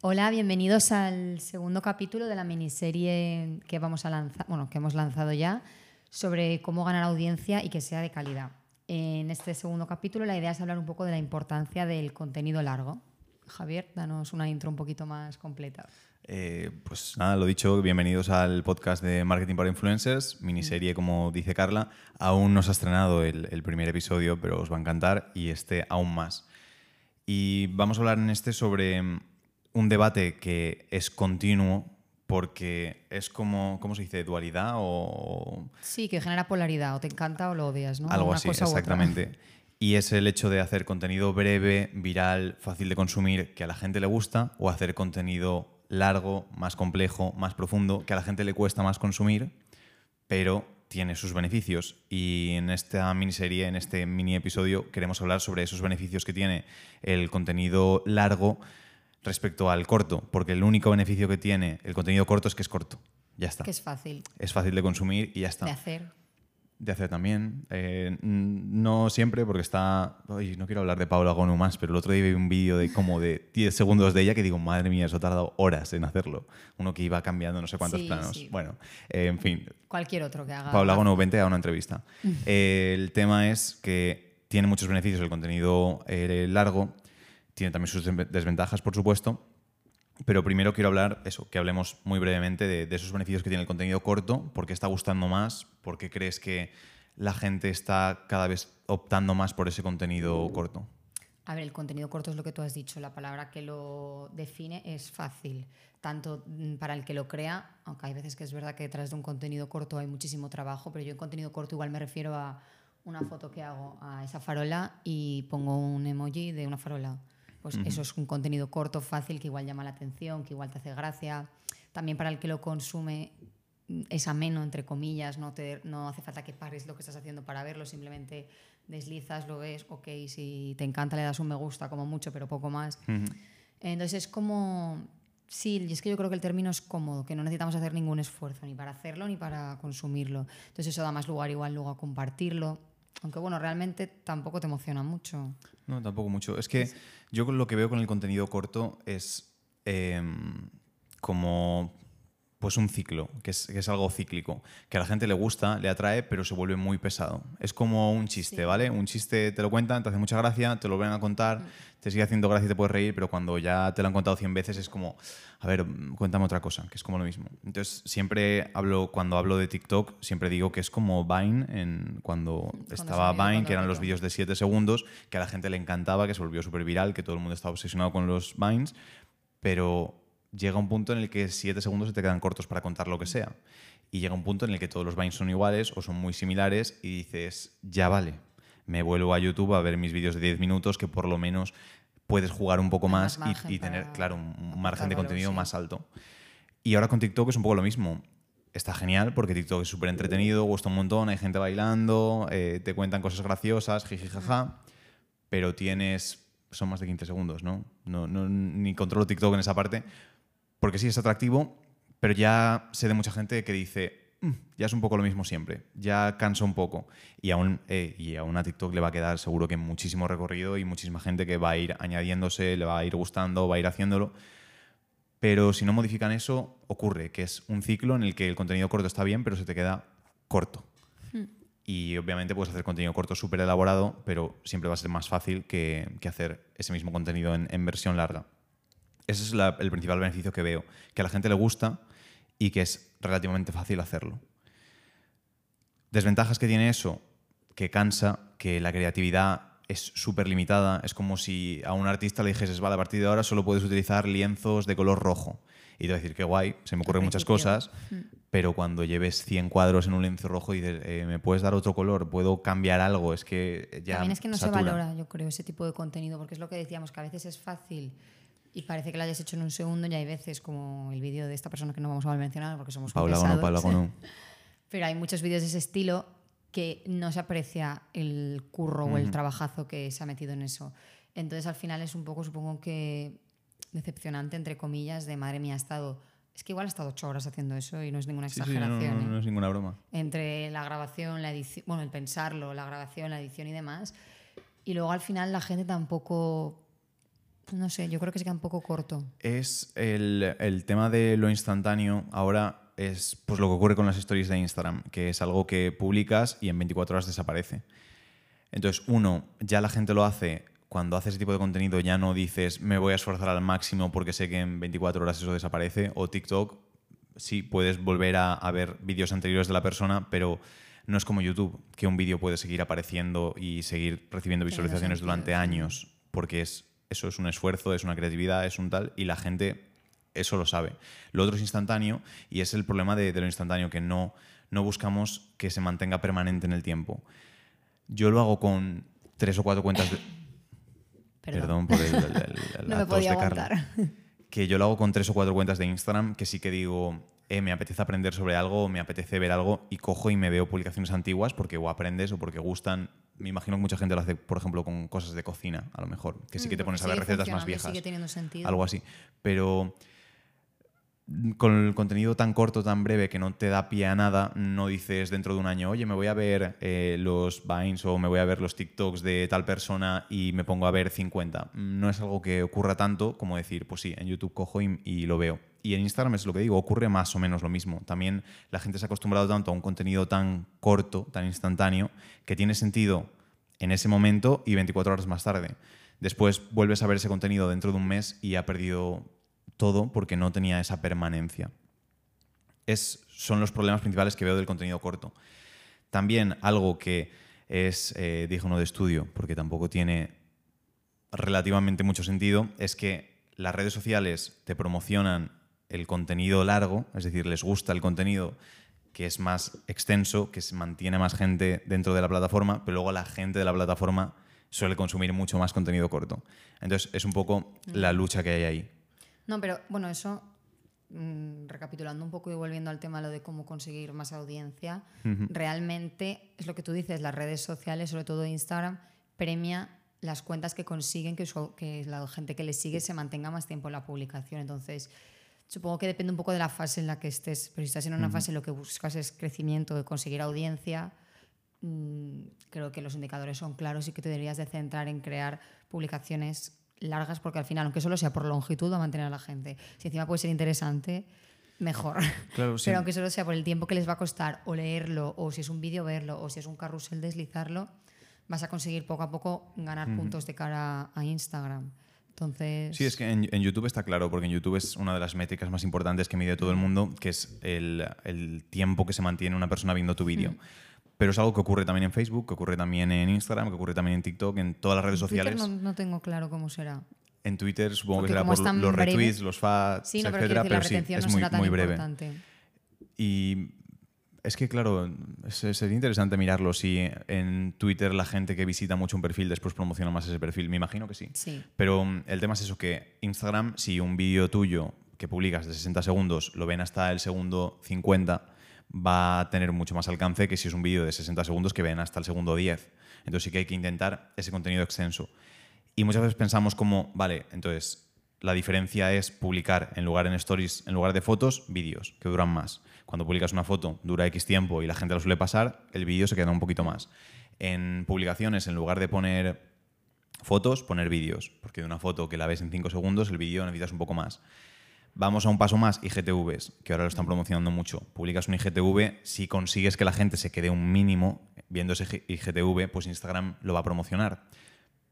Hola, bienvenidos al segundo capítulo de la miniserie que vamos a lanzar, bueno, que hemos lanzado ya sobre cómo ganar audiencia y que sea de calidad. En este segundo capítulo la idea es hablar un poco de la importancia del contenido largo. Javier, danos una intro un poquito más completa. Eh, pues nada, lo dicho, bienvenidos al podcast de Marketing para Influencers, miniserie como dice Carla. Aún no se ha estrenado el, el primer episodio, pero os va a encantar y este aún más. Y vamos a hablar en este sobre un debate que es continuo porque es como, ¿cómo se dice? ¿Dualidad o...? Sí, que genera polaridad, o te encanta o lo odias, ¿no? Algo así, exactamente. Y es el hecho de hacer contenido breve, viral, fácil de consumir, que a la gente le gusta, o hacer contenido largo, más complejo, más profundo, que a la gente le cuesta más consumir, pero tiene sus beneficios. Y en esta miniserie, en este mini episodio, queremos hablar sobre esos beneficios que tiene el contenido largo respecto al corto, porque el único beneficio que tiene el contenido corto es que es corto. Ya está. Que es fácil. Es fácil de consumir y ya está. De hacer. De hacer también. Eh, no siempre, porque está. no quiero hablar de Paula Gonu más, pero el otro día vi un vídeo de como de 10 segundos de ella que digo, madre mía, eso ha tardado horas en hacerlo. Uno que iba cambiando no sé cuántos planos. Bueno, eh, en fin. Cualquier otro que haga. Paula Gonu, vente a una entrevista. Eh, el tema es que tiene muchos beneficios el contenido largo, tiene también sus desventajas, por supuesto. Pero primero quiero hablar, eso, que hablemos muy brevemente de, esos beneficios que tiene el contenido corto, por qué está gustando más, por qué crees que la gente está cada vez optando más por ese contenido corto. A ver, el contenido corto es lo que tú has dicho, la palabra que lo define es fácil, tanto mm, para el que lo crea, aunque hay veces que es verdad que detrás de un contenido corto hay muchísimo trabajo, pero yo en contenido corto igual me refiero a una foto que hago a esa farola y pongo un emoji de una farola pues eso es un contenido corto, fácil, que igual llama la atención, que igual te hace gracia. También para el que lo consume mm, es ameno, entre comillas, no, te, no hace falta que pares lo que estás haciendo para verlo, simplemente deslizas, lo ves, ok, si te encanta le das un me gusta como mucho, pero poco más. Entonces es como, sí, y es que yo creo que el término es cómodo, que no necesitamos hacer ningún esfuerzo, ni para hacerlo ni para consumirlo. Entonces eso da más lugar igual luego a compartirlo. Aunque bueno, realmente tampoco te emociona mucho. No, tampoco mucho. Es que yo lo que veo con el contenido corto es em, como pues un ciclo, que es, que es, algo cíclico, que a la gente le gusta, le atrae, pero se vuelve muy pesado. Es como un chiste, ¿vale? Un chiste te lo cuentan, te hace mucha gracia, te lo ven a contar, mm. te sigue haciendo gracia y te puedes reír, pero cuando ya te lo han contado 100 veces es como, a ver, cuéntame otra cosa, que es como lo mismo. Entonces, siempre hablo, cuando hablo de TikTok, siempre digo que es como Vine, en, cuando, estaba Vine, que eran los vídeos de 7 segundos, que a la gente le encantaba, que se volvió súper viral, que todo el mundo estaba obsesionado con los Vines, pero llega un punto en el que siete segundos se te quedan cortos para contar lo que sea. Y llega un punto en el que todos los Vines son iguales o son muy similares y dices, ya vale, me vuelvo a YouTube a ver mis vídeos de 10 minutos que por lo menos puedes jugar un poco más, y, tener, claro, un margen de contenido más alto. Y ahora con TikTok es un poco lo mismo. Está genial porque TikTok es súper entretenido, gusta un montón, hay gente bailando, eh, te cuentan cosas graciosas, jiji, jaja, pero tienes son más de 15 segundos, ¿no? No, no Ni controlo TikTok en esa parte, porque sí es atractivo, pero ya sé de mucha gente que dice, mm, ya es un poco lo mismo siempre, ya cansa un poco. Y aún, eh, y aún a TikTok le va a quedar seguro que muchísimo recorrido y muchísima gente que va a ir añadiéndose, le va a ir gustando, va a ir haciéndolo. Pero si no modifican eso, ocurre que es un ciclo en el que el contenido corto está bien, pero se te queda corto. Hmm. Y obviamente puedes hacer contenido corto súper elaborado, pero siempre va a ser más fácil que, hacer ese mismo contenido en versión larga. Ese es el principal beneficio que veo, que a la gente le gusta y que es relativamente fácil hacerlo. Desventajas que tiene eso, que cansa, que la creatividad es súper limitada. Es como si a un artista le dijeses, vale, a partir de ahora solo puedes utilizar lienzos de color rojo. Y te va a decir, qué guay, se me ocurren muchas cosas, mm. pero cuando lleves 100 cuadros en un lienzo rojo y dices, eh, ¿me puedes dar otro color? ¿Puedo cambiar algo? Es que ya. También es que no se valora, yo creo, ese tipo de contenido, porque es lo que decíamos, que a veces es fácil y parece que lo hayas hecho en un segundo y hay veces como el vídeo de esta persona que no vamos a mencionar porque somos Paula pesados, Paula Gono. Pero hay muchos vídeos de ese estilo que no se aprecia el curro o el trabajazo que se ha metido en eso. Entonces al final es un poco, supongo que decepcionante, entre comillas, de madre mía, ha estado... Es que igual ha estado ocho horas haciendo eso y no es ninguna exageración. no, no, ¿eh? es ninguna broma. Entre la grabación, la edición, bueno, el pensarlo, la grabación, la edición y demás. Y luego al final la gente tampoco No sé, yo creo que se queda un poco corto. Es el, el tema de lo instantáneo. Ahora es pues, lo que ocurre con las stories de Instagram, que es algo que publicas y en 24 horas desaparece. Entonces, uno, ya la gente lo hace. Cuando hace ese tipo de contenido ya no dices me voy a esforzar al máximo porque sé que en 24 horas eso desaparece. O TikTok, sí, puedes volver a, a ver vídeos anteriores de la persona, pero no es como YouTube, que un vídeo puede seguir apareciendo y seguir recibiendo visualizaciones durante años, porque es, eso es un esfuerzo, es una creatividad, es un tal, y la gente eso lo sabe. Lo otro es instantáneo y es el problema de, de lo instantáneo, que no, no buscamos que se mantenga permanente en el tiempo. Yo lo hago con tres o cuatro cuentas de... Perdón, por el, el- el- no me podía de Carla que yo lo hago con tres o cuatro cuentas de Instagram, que sí que digo, eh, me apetece aprender sobre algo, o me apetece ver algo, y cojo y me veo publicaciones antiguas porque o aprendes o porque gustan. Me imagino que mucha gente lo hace, por ejemplo, con cosas de cocina, a lo mejor, que sí que te Mm, pones a ver recetas más viejas. Sigue teniendo sentido. Algo así. Pero con el contenido tan corto, tan breve, que no te da pie a nada, no dices dentro de un año, oye, me voy a ver eh, los Vines o me voy a ver los TikToks de tal persona y me pongo a ver 50. No es algo que ocurra tanto como decir, pues sí, en YouTube cojo y, y lo veo. Y en Instagram es lo que digo, ocurre más o menos lo mismo. También la gente se ha acostumbrado tanto a un contenido tan corto, tan instantáneo, que tiene sentido en ese momento y 24 horas más tarde. Después vuelves a ver ese contenido dentro de un mes y ha perdido todo porque no tenía esa permanencia. Es, son los problemas principales que veo del contenido corto. También algo que es eh, digno de estudio, porque tampoco tiene relativamente mucho sentido, es que las redes sociales te promocionan el contenido largo, es decir, les gusta el contenido que es más extenso, que se mantiene más gente dentro de la plataforma, pero luego la gente de la plataforma suele consumir mucho más contenido corto. Entonces es un poco la lucha que hay ahí. No, pero bueno, eso, mm, recapitulando un poco y volviendo al tema lo de cómo conseguir más audiencia, realmente es lo que tú dices, las redes sociales, sobre todo Instagram, premia las cuentas que consiguen que, su- que la gente que les sigue se mantenga más tiempo en la publicación. Entonces, supongo que depende un poco de la fase en la que estés, pero si estás en una fase en la que buscas es crecimiento, conseguir audiencia, mm, creo que los indicadores son claros y que te deberías de centrar en crear publicaciones largas porque al final, aunque solo sea por longitud, va a mantener a la gente. Si encima puede ser interesante, mejor. Claro, sí. Pero aunque solo sea por el tiempo que les va a costar o leerlo, o si es un vídeo verlo, o si es un carrusel deslizarlo, vas a conseguir poco a poco ganar puntos de cara a Instagram. Entonces... Sí, es que en, en YouTube está claro, porque en YouTube es una de las métricas más importantes que mide todo el mundo, que es el, el tiempo que se mantiene una persona viendo tu vídeo. Pero es algo que ocurre también en Facebook, que ocurre también en Instagram, que ocurre también en TikTok, en todas las redes en sociales. no, no tengo claro cómo será. En Twitter supongo Porque que será por los retweets, los fads, Sí, no, pero etcétera, la pero sí, es no muy, breve. importante. Y es que, claro, se- sería interesante mirarlo si en Twitter la gente que visita mucho un perfil después promociona más ese perfil. Me imagino que sí. Sí. Pero mm, el tema es eso, que Instagram, si un vídeo tuyo que publicas de 60 segundos lo ven hasta el segundo 50, va a tener mucho más alcance que si es un vídeo de 60 segundos que ven hasta el segundo 10. Entonces sí que hay que intentar ese contenido extenso. Y muchas veces pensamos como, vale, entonces la diferencia es publicar en lugar en stories, en lugar de fotos, vídeos que duran más. Cuando publicas una foto dura X tiempo y la gente lo suele pasar, el vídeo se queda un poquito más. En publicaciones, en lugar de poner fotos, poner vídeos, porque de una foto que la ves en 5 segundos, el vídeo necesitas un poco más. Vamos a un paso más, IGTVs, que ahora lo están promocionando mucho. Publicas un IGTV, si consigues que la gente se quede un mínimo viendo ese IGTV, pues Instagram lo va a promocionar.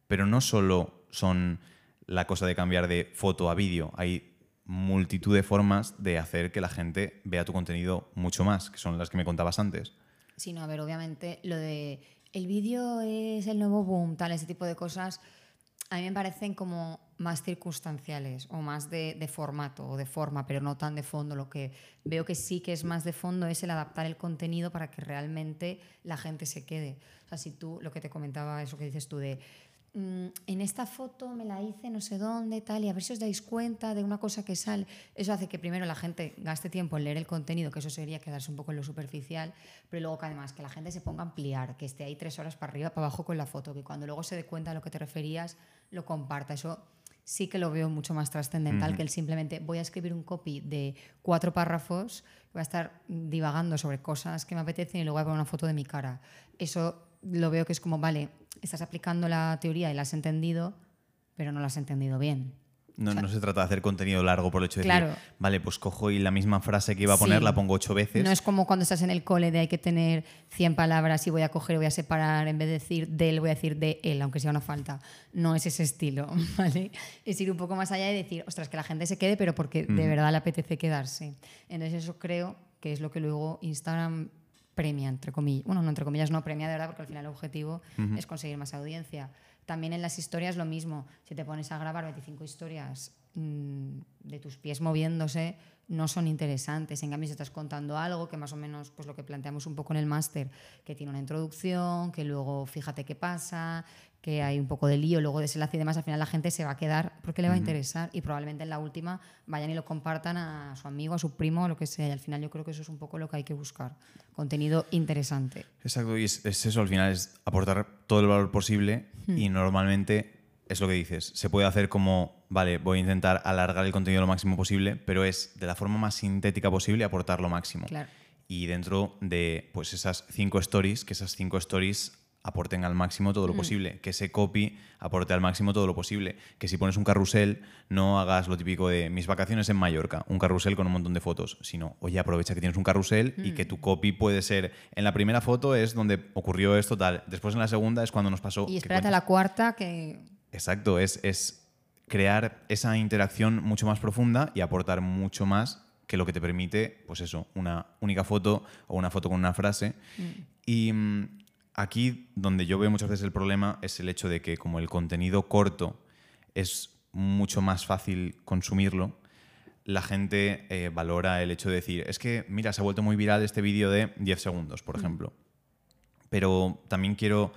Pero no solo son la cosa de cambiar de foto a vídeo, hay multitud de formas de hacer que la gente vea tu contenido mucho más, que son las que me contabas antes. Sí, no, a ver, obviamente lo de el vídeo es el nuevo boom, tal, ese tipo de cosas, a mí me parecen como más circunstanciales o más de, formato o de forma, pero no tan de fondo. Lo que veo que sí que es más de fondo es el adaptar el contenido para que realmente la gente se quede. O sea, si tú, lo que te comentaba, eso que dices tú de en esta foto me la hice no sé dónde, tal, y a ver si os dais cuenta de una cosa que sale. Eso hace que primero la gente gaste tiempo en leer el contenido, que eso sería quedarse un poco en lo superficial, pero luego que además que la gente se ponga a ampliar, que esté ahí tres horas para arriba, para abajo con la foto, que cuando luego se dé cuenta de lo que te referías, lo comparta. Eso sí que lo veo mucho más trascendental que el simplemente voy a escribir un copy de cuatro párrafos, voy a estar divagando sobre cosas que me apetecen y luego voy a poner una foto de mi cara. Eso lo veo que es como, vale, estás aplicando la teoría y la has entendido, pero no lo has entendido bien. No, no, se trata de hacer contenido largo por el hecho de Claro. decir, vale, pues cojo y la misma frase que iba a poner Sí. la pongo ocho veces. No es como cuando estás en el cole de hay que tener 100 palabras y voy a coger voy a separar, en vez de decir de él, voy a decir de él, aunque sea una falta. No es ese estilo, ¿vale? Es ir un poco más allá y decir, ostras, que la gente se quede, pero porque de verdad le apetece quedarse. Entonces eso creo que es lo que luego Instagram premia, entre comillas. Bueno, no entre comillas, no premia de verdad, porque al final el objetivo es conseguir más audiencia. También en las historias lo mismo. Si te pones a grabar 25 historias mm, de tus pies moviéndose, no son interesantes. En cambio, si estás contando algo que más o menos, pues lo que planteamos un poco en el máster, que tiene una introducción, que luego fíjate qué pasa, que hay un poco de lío, luego desenlace y demás, al final la gente se va a quedar porque le va a interesar y probablemente en la última vayan y lo compartan a su amigo, a su primo, lo que sea. Y al final yo creo que eso es un poco lo que hay que buscar. Contenido interesante. Exacto, y es, es eso, al final es aportar todo el valor posible Hmm. y normalmente es lo que dices, se puede hacer como, vale, voy a intentar alargar el contenido lo máximo posible, pero es de la forma más sintética posible aportar lo máximo. Claro. Y dentro de pues esas cinco stories, que esas cinco stories aporten al máximo todo lo Hmm. posible, que ese copy aporte al máximo todo lo posible, que si pones un carrusel no hagas lo típico de mis vacaciones en Mallorca, un carrusel con un montón de fotos, sino, oye, aprovecha que tienes un carrusel y que tu copy puede ser, en la primera foto es donde ocurrió esto tal, después en la segunda es cuando nos pasó... Y espérate a la cuarta que... Exacto, es, es crear esa interacción mucho más profunda y aportar mucho más que lo que te permite, pues eso, una única foto o una foto con una frase. Y mm, aquí donde yo veo muchas veces el problema es el hecho de que como el contenido corto es mucho más fácil consumirlo, la gente eh, valora el hecho de decir, es que, mira, se ha vuelto muy viral este vídeo de 10 segundos, por ejemplo. Pero también quiero,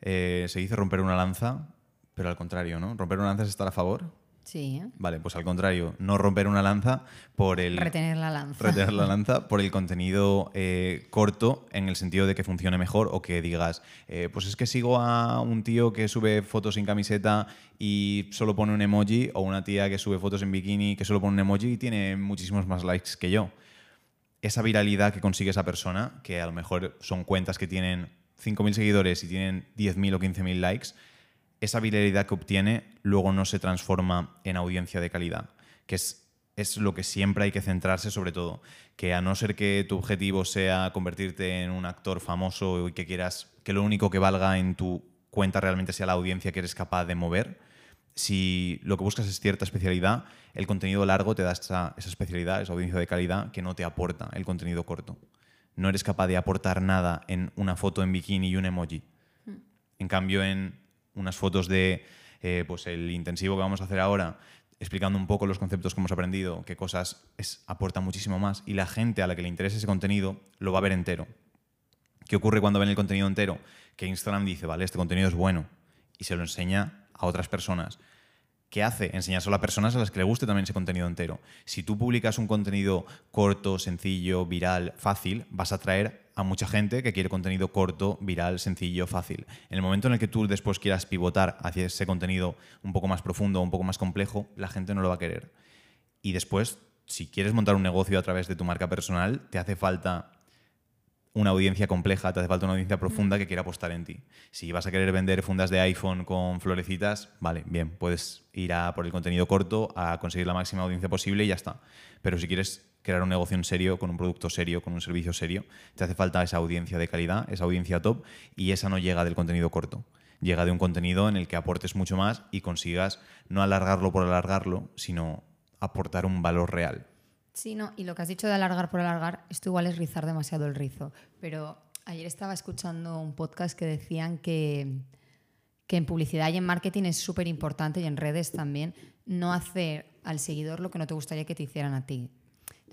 eh, se dice romper una lanza, pero al contrario, ¿no? Romper una lanza es estar a favor. Sí, ¿eh? Vale, pues al contrario, no romper una lanza por el... retener la lanza. retener la lanza por el contenido eh, corto en el sentido de que funcione mejor o que digas, eh, pues es que sigo a un tío que sube fotos sin camiseta y solo pone un emoji o una tía que sube fotos en bikini que solo pone un emoji y tiene muchísimos más likes que yo. Esa viralidad que consigue esa persona, que a lo mejor son cuentas que tienen 5.000 seguidores y tienen 10.000 o 15.000 likes, esa viralidad que obtiene luego no se transforma en audiencia de calidad, que es, es lo que siempre hay que centrarse sobre todo, que a no ser que tu objetivo sea convertirte en un actor famoso y que quieras que lo único que valga en tu cuenta realmente sea la audiencia que eres capaz de mover, si lo que buscas es cierta especialidad, el contenido largo te da esa, esa especialidad, esa audiencia de calidad que no te aporta el contenido corto. No eres capaz de aportar nada en una foto en bikini y un emoji. En cambio, en unas fotos de eh, pues el intensivo que vamos a hacer ahora, explicando un poco los conceptos que hemos aprendido, qué cosas es, aporta muchísimo más, y la gente a la que le interese ese contenido lo va a ver entero. ¿Qué ocurre cuando ven el contenido entero? Que Instagram dice, vale, este contenido es bueno, y se lo enseña a otras personas. ¿Qué hace? Enseñárselo a personas a las que le guste también ese contenido entero. Si tú publicas un contenido corto, sencillo, viral, fácil, vas a atraer a mucha gente que quiere contenido corto, viral, sencillo, fácil. En el momento en el que tú después quieras pivotar hacia ese contenido un poco más profundo, un poco más complejo, la gente no lo va a querer. Y después, si quieres montar un negocio a través de tu marca personal, te hace falta una audiencia compleja, te hace falta una audiencia profunda que quiera apostar en ti. Si vas a querer vender fundas de iPhone con florecitas, vale, bien, puedes ir a por el contenido corto, a conseguir la máxima audiencia posible y ya está. Pero si quieres crear un negocio en serio, con un producto serio, con un servicio serio, te hace falta esa audiencia de calidad, esa audiencia top, y esa no llega del contenido corto. Llega de un contenido en el que aportes mucho más y consigas no alargarlo por alargarlo, sino aportar un valor real. Sí, no, y lo que has dicho de alargar por alargar, esto igual es rizar demasiado el rizo. Pero ayer estaba escuchando un podcast que decían que, que en publicidad y en marketing es súper importante y en redes también no hacer al seguidor lo que no te gustaría que te hicieran a ti.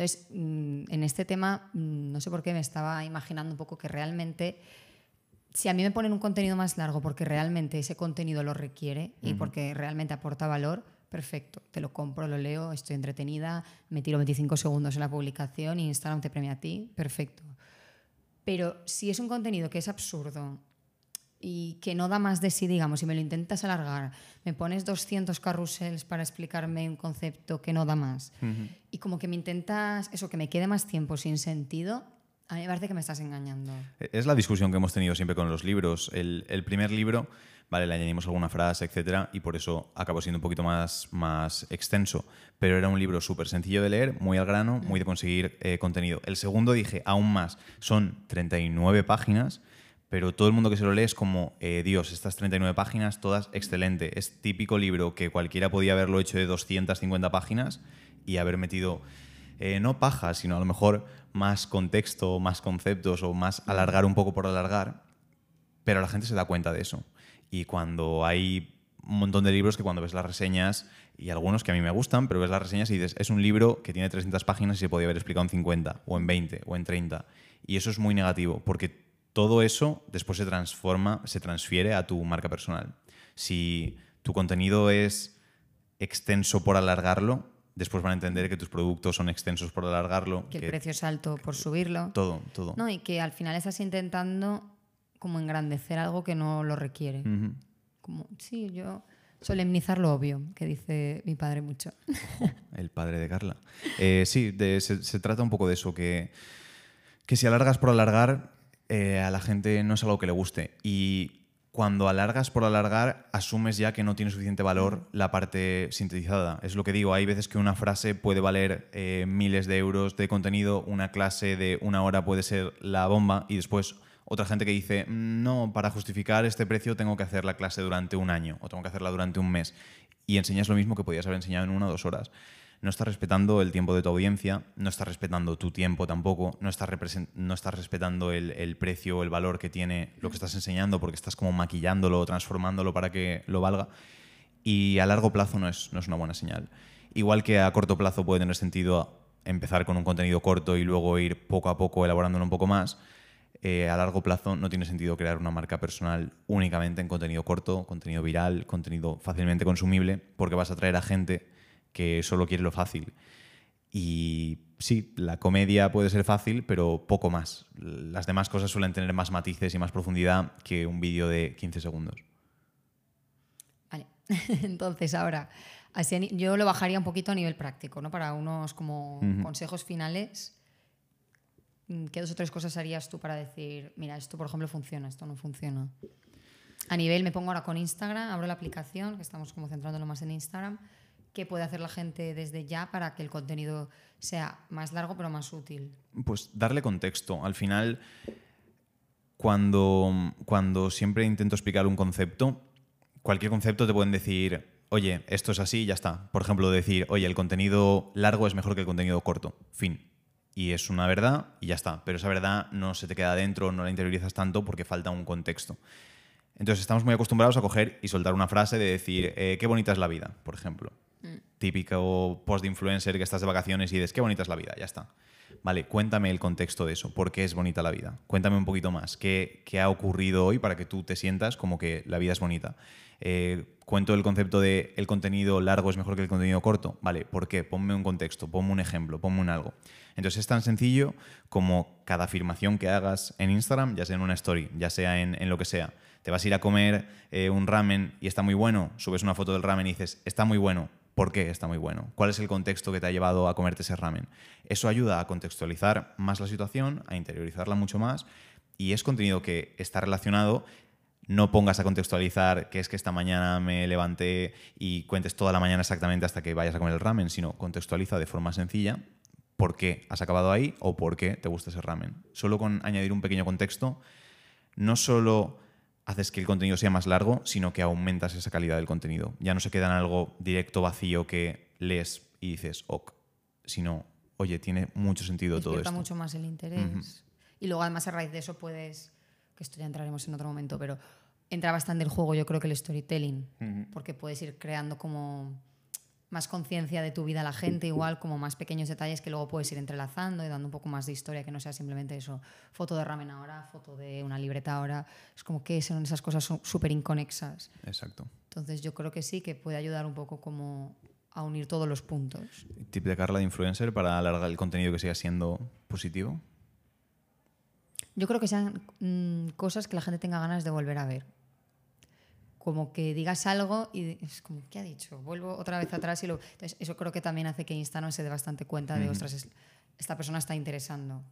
Entonces, mm, en este tema, mm, no sé por qué me estaba imaginando un poco que realmente, si a mí me ponen un contenido más largo porque realmente ese contenido lo requiere y porque realmente aporta valor, perfecto, te lo compro, lo leo, estoy entretenida, me tiro 25 segundos en la publicación y Instagram te premia a ti, perfecto. Pero si es un contenido que es absurdo y que no da más de sí, digamos, si me lo intentas alargar, me pones 200 carrusels para explicarme un concepto que no da más, y como que me intentas, eso, que me quede más tiempo sin sentido, A mí me parece que me estás engañando. Es la discusión que hemos tenido siempre con los libros. El, el primer libro, vale, le añadimos alguna frase, etcétera, y por eso acabó siendo un poquito más, más extenso. Pero era un libro súper sencillo de leer, muy al grano, muy de conseguir eh, contenido. El segundo dije, aún más, son 39 páginas pero todo el mundo que se lo lee es como, eh, Dios, estas 39 páginas, todas excelente. Es típico libro que cualquiera podía haberlo hecho de 250 páginas y haber metido, eh, no paja, sino a lo mejor más contexto, más conceptos o más alargar un poco por alargar, pero la gente se da cuenta de eso. Y cuando hay un montón de libros que cuando ves las reseñas, y algunos que a mí me gustan, pero ves las reseñas y dices, es un libro que tiene 300 páginas y se podía haber explicado en 50, o en 20, o en 30. Y eso es muy negativo, porque todo eso después se transforma, se transfiere a tu marca personal. Si tu contenido es extenso por alargarlo, después van a entender que tus productos son extensos por alargarlo. Que, el precio es alto por subirlo. Todo, todo. No, y que al final estás intentando como engrandecer algo que no lo requiere. Como, sí, yo solemnizar lo obvio, que dice mi padre mucho. el padre de Carla. Eh, sí, se, se, trata un poco de eso, que, que si alargas por alargar, eh, a la gente no es algo que le guste. Y cuando alargas por alargar, asumes ya que no tiene suficiente valor la parte sintetizada. Es lo que digo, hay veces que una frase puede valer eh, miles de euros de contenido, una clase de una hora puede ser la bomba y después otra gente que dice, mm, no, para justificar este precio tengo que hacer la clase durante un año o tengo que hacerla durante un mes. Y enseñas lo mismo que podías haber enseñado en una o dos horas no estás respetando el tiempo de tu audiencia, no estás respetando tu tiempo tampoco, no estás, no estás respetando el, precio o el valor que tiene lo que estás enseñando porque estás como maquillándolo, transformándolo para que lo valga. Y a largo plazo no es, no es una buena señal. Igual que a corto plazo puede tener sentido empezar con un contenido corto y luego ir poco a poco elaborándolo un poco más, eh, a largo plazo no tiene sentido crear una marca personal únicamente en contenido corto, contenido viral, contenido fácilmente consumible, porque vas a atraer a gente que solo quiere lo fácil. Y sí, la comedia puede ser fácil, pero poco más. Las demás cosas suelen tener más matices y más profundidad que un vídeo de 15 segundos. Vale, entonces ahora, así, yo lo bajaría un poquito a nivel práctico, ¿no? Para unos como consejos finales. ¿Qué dos o tres cosas harías tú para decir, mira, esto por ejemplo funciona, esto no funciona? A nivel, me pongo ahora con Instagram, abro la aplicación, que estamos como centrándolo más en Instagram ¿Qué puede hacer la gente desde ya para que el contenido sea más largo pero más útil? Pues darle contexto. Al final, cuando, cuando siempre intento explicar un concepto, cualquier concepto te pueden decir, oye, esto es así y ya está. Por ejemplo, decir, oye, el contenido largo es mejor que el contenido corto. Fin. Y es una verdad y ya está. Pero esa verdad no se te queda dentro, no la interiorizas tanto porque falta un contexto. Entonces estamos muy acostumbrados a coger y soltar una frase de decir, eh, qué bonita es la vida, por ejemplo. Típico post de influencer que estás de vacaciones y dices, qué bonita es la vida, ya está. Vale, cuéntame el contexto de eso, por qué es bonita la vida. Cuéntame un poquito más, qué, qué ha ocurrido hoy para que tú te sientas como que la vida es bonita. Eh, cuento el concepto de el contenido largo es mejor que el contenido corto. Vale, ¿por qué? Ponme un contexto, ponme un ejemplo, ponme un algo. Entonces es tan sencillo como cada afirmación que hagas en Instagram, ya sea en una story, ya sea en, en lo que sea. Te vas a ir a comer eh, un ramen y está muy bueno, subes una foto del ramen y dices, está muy bueno, ¿Por qué está muy bueno? ¿Cuál es el contexto que te ha llevado a comerte ese ramen? Eso ayuda a contextualizar más la situación, a interiorizarla mucho más y es contenido que está relacionado. No pongas a contextualizar que es que esta mañana me levanté y cuentes toda la mañana exactamente hasta que vayas a comer el ramen, sino contextualiza de forma sencilla por qué has acabado ahí o por qué te gusta ese ramen. Solo con añadir un pequeño contexto, no solo haces que el contenido sea más largo, sino que aumentas esa calidad del contenido. Ya no se queda en algo directo, vacío, que lees y dices, ok, sino, oye, tiene mucho sentido todo esto. mucho más el interés. Y luego, además, a raíz de eso puedes, que esto ya entraremos en otro momento, pero entra bastante el juego, yo creo que el storytelling, porque puedes ir creando como más conciencia de tu vida a la gente, igual como más pequeños detalles que luego puedes ir entrelazando y dando un poco más de historia, que no sea simplemente eso, foto de ramen ahora, foto de una libreta ahora, es como que son esas cosas súper inconexas. Exacto. Entonces yo creo que sí, que puede ayudar un poco como a unir todos los puntos. ¿Tip de Carla de influencer para alargar el contenido que siga siendo positivo? Yo creo que sean mm, cosas que la gente tenga ganas de volver a ver como que digas algo y es como, ¿qué ha dicho? Vuelvo otra vez atrás y lo... Entonces, eso creo que también hace que Instagram se dé bastante cuenta de, ostras, esta persona está interesando.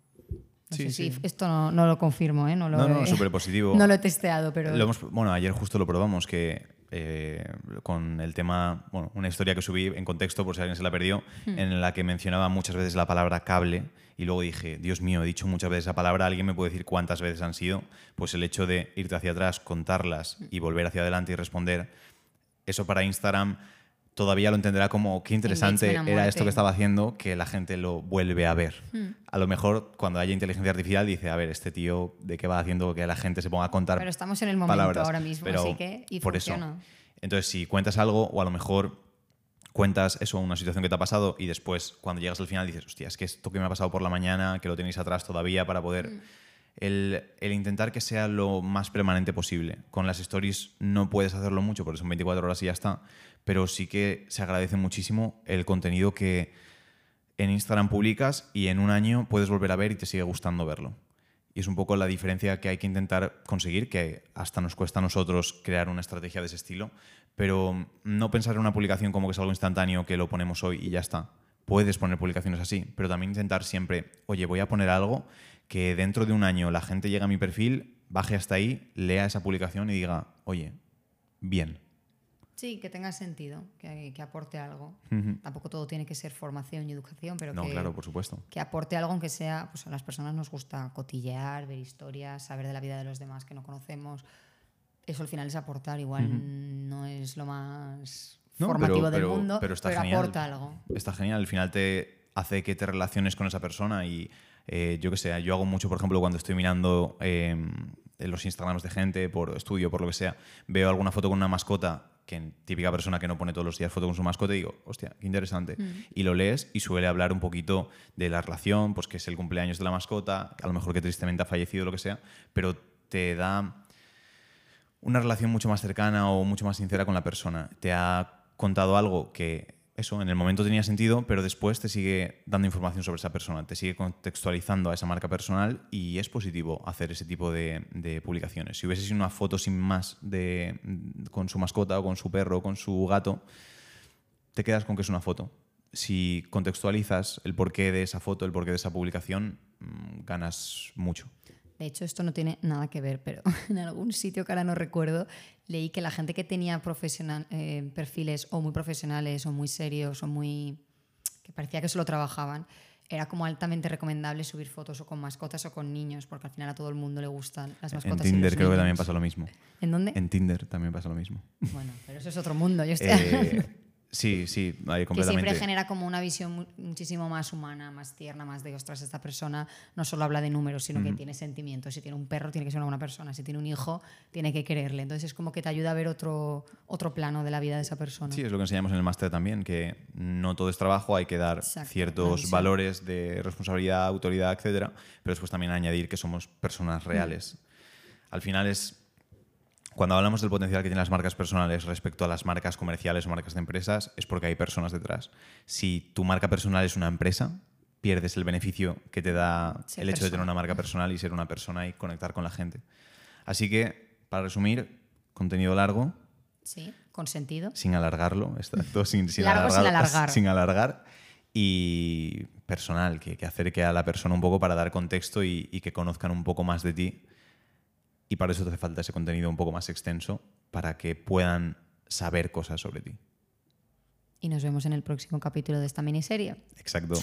No Sí, sé si sí. esto no, no lo confirmo, ¿eh? No, lo No, no, súper positivo. No lo he testeado, pero... Lo hemos- bueno, ayer justo lo probamos, que eh, con el tema, bueno, una historia que subí en contexto, por si alguien se la perdió, Hmm. en la que mencionaba muchas veces la palabra cable y luego dije, Dios mío, he dicho muchas veces esa palabra, ¿alguien me puede decir cuántas veces han sido? Pues el hecho de irte hacia atrás, contarlas Hmm. y volver hacia adelante y responder, eso para Instagram todavía lo entenderá como qué interesante era esto que estaba haciendo, que la gente lo vuelve a ver. Hmm. A lo mejor cuando haya inteligencia artificial dice, a ver, este tío de qué va haciendo que la gente se ponga a contar Pero estamos en el momento palabras. ahora mismo, Pero así que... Y por funciona. eso. Entonces, si cuentas algo o a lo mejor cuentas eso, una situación que te ha pasado y después cuando llegas al final dices, hostia, es que esto que me ha pasado por la mañana, que lo tenéis atrás todavía para poder... Mm. El, el intentar que sea lo más permanente posible. Con las stories no puedes hacerlo mucho porque son 24 horas y ya está, pero sí que se agradece muchísimo el contenido que en Instagram publicas y en un año puedes volver a ver y te sigue gustando verlo. Y es un poco la diferencia que hay que intentar conseguir, que hasta nos cuesta a nosotros crear una estrategia de ese estilo, pero no pensar en una publicación como que es algo instantáneo, que lo ponemos hoy y ya está. Puedes poner publicaciones así, pero también intentar siempre, oye, voy a poner algo que dentro de un año la gente llegue a mi perfil, baje hasta ahí, lea esa publicación y diga, oye, bien. Sí, que tenga sentido, que, que aporte algo. Ujú. Tampoco todo tiene que ser formación y educación, pero No, que, claro, por supuesto. que aporte algo, aunque sea, pues a las personas nos gusta cotillear, ver historias, saber de la vida de los demás que no conocemos. Eso al final es aportar, igual no es lo más No, formativo pero- del pero- mundo, pero está pero genial. aporta algo. Está genial, al final te hace que te relaciones con esa persona y eh, yo que sé, yo hago mucho, por ejemplo, cuando estoy mirando eh, en los Instagrams de gente, por estudio, por lo que sea, veo alguna foto con una mascota, que típica persona que no pone todos los días foto con su mascota, digo, hostia, qué interesante. Y lo lees y suele hablar un poquito de la relación, pues que es el cumpleaños de la mascota, a lo mejor que tristemente ha fallecido, lo que sea, pero te da una relación mucho más cercana o mucho más sincera con la persona. Te ha contado algo que eso en el momento tenía sentido, pero después te sigue dando información sobre esa persona, te sigue contextualizando a esa marca personal y es positivo hacer ese tipo de, publicaciones. Si hubiese sido una foto sin más de, con su mascota o con su perro o con su gato, te quedas con que es una foto. Si contextualizas el porqué de esa foto, el porqué de esa publicación, mm, ganas mucho. De hecho, esto no tiene nada que ver, pero en algún sitio que ahora no recuerdo, leí que la gente que tenía profesional, eh, perfiles o muy profesionales o muy serios o muy... que parecía que solo trabajaban, era como altamente recomendable subir fotos o con mascotas o con niños, porque al final a todo el mundo le gustan las En mascotas. y Tinder los creo que también pasa lo mismo. ¿En dónde? En Tinder también pasa lo mismo. Bueno, pero eso es otro mundo. Yo estoy Eh, sí, sí, ahí que completamente. siempre genera como una visión mu- muchísimo más humana, más tierna, más de, ostras, esta persona no solo habla de números, sino que tiene sentimientos. Si tiene un perro, tiene que ser una buena persona. Si tiene un hijo, tiene que quererle. Entonces es como que te ayuda a ver otro, otro plano de la vida de esa persona. Sí, es lo que enseñamos en el máster también, que no todo es trabajo, hay que dar Exacto, ciertos valores de responsabilidad, autoridad, etcétera, pero después también añadir que somos personas reales. Al final es cuando hablamos del potencial que tienen las marcas personales respecto a las marcas comerciales o marcas de empresas, es porque hay personas detrás. Si tu marca personal es una empresa, pierdes el beneficio que te da Ser el hecho de tener persona. una marca personal y ser una persona y conectar con la gente. Así que, para resumir, contenido largo, Sí, con sentido. sin alargarlo, exacto, sin, sin, Largo sin alargar- alargar. sin alargar, y personal, que, que acerque a la persona un poco para dar contexto y, y que conozcan un poco más de ti. Y para eso te hace falta ese contenido un poco más extenso para que puedan saber cosas sobre ti. Y nos vemos en el próximo capítulo de esta miniserie. Exacto.